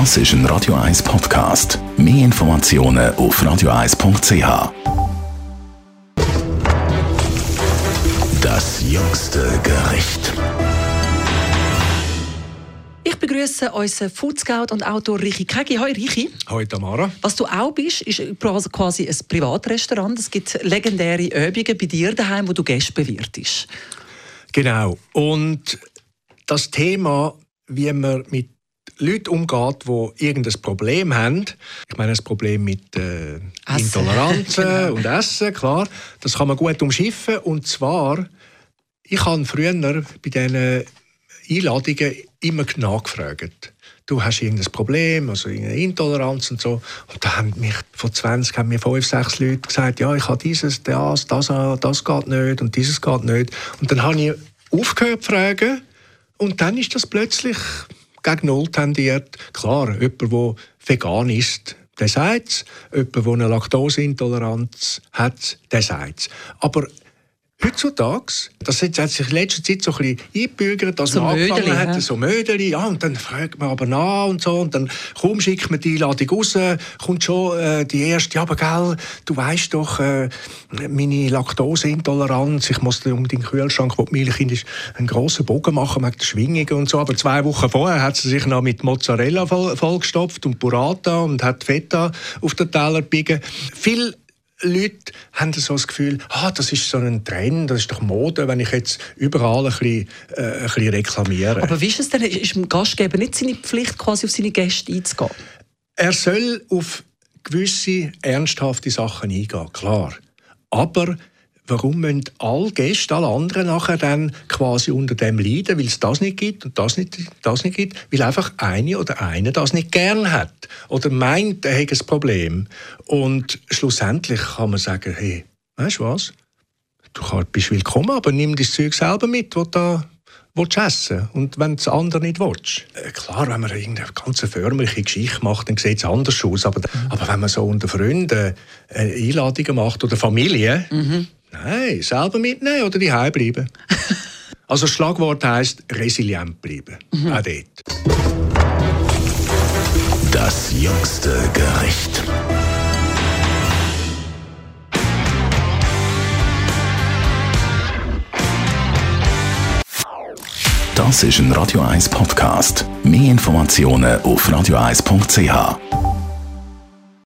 Das ist ein Radio 1 Podcast. Mehr Informationen auf radio1.ch. Das jüngste Gericht. Ich begrüße unseren Food Scout und Autor Richi Kegi. Hoi Richi. Hoi Tamara. Was du auch bist, ist quasi ein Privatrestaurant. Es gibt legendäre Übungen bei dir daheim, wo du Gäste bewirtest. Genau. Und das Thema, wie man mit Leuten umgeht, die irgendein Problem haben. Ich meine, das Problem mit äh, Intoleranzen genau. und Essen, klar. Das kann man gut umschiffen. Und zwar, ich habe früher bei diesen Einladungen immer nachgefragt. Du hast irgendein Problem, also irgendeine Intoleranz und so. Und da haben mich vor 20 haben mir fünf, sechs Leute gesagt, ja, ich habe dieses, das, das, das geht nicht und dieses geht nicht. Und dann habe ich aufgehört zu fragen und dann ist das plötzlich gegen Null tendiert. Klar, jemand, der vegan ist, der sagt es. Jemand, der eine Laktoseintoleranz hat, der sagt es. Aber Heutzutage, das hat sich in letzter Zeit so ein bisschen eingebürgert, dass so man Mödeli, angefangen hat, ja. so Mödeli, ja, und dann fragt man aber nach und so, und dann kaum schickt man die Einladung raus, kommt schon äh, die erste, ja, aber gell, du weißt doch, äh, meine Laktoseintoleranz, ich muss um den Kühlschrank, wo die Milch in ist, einen grossen Bogen machen wegen der Schwingungen und so, aber zwei Wochen vorher hat sie sich noch mit Mozzarella voll, vollgestopft und Burrata und hat Feta auf den Teller gebiegen. Viel Leute haben so das Gefühl, ah, das ist so ein Trend, das ist doch Mode, wenn ich jetzt überall ein bisschen, äh, ein bisschen reklamiere. Aber wie ist es denn, ist dem Gastgeber nicht seine Pflicht, quasi auf seine Gäste einzugehen? Er soll auf gewisse ernsthafte Sachen eingehen, klar. Aber warum müssen alle Gäste, alle anderen nachher dann quasi unter dem leiden, weil es das nicht gibt und das nicht, das nicht gibt, weil einfach eine oder eine das nicht gern hat oder meint, er hätte ein Problem. Und schlussendlich kann man sagen, hey, weißt du was, du bist willkommen, aber nimm das Zeug selber mit, was da willst essen und wenn das andere nicht willst. Äh, klar, wenn man irgendeine ganz förmliche Geschichte macht, dann sieht es anders aus. Aber, mhm. aber wenn man so unter Freunden äh, Einladungen macht oder Familie, mhm. Nein, selber mitnehmen oder die bleiben. also das Schlagwort heisst resilient bleiben. Mhm. Auch dort. Das jüngste Gericht. Das ist ein Radio 1 Podcast. Mehr Informationen auf radio1.ch.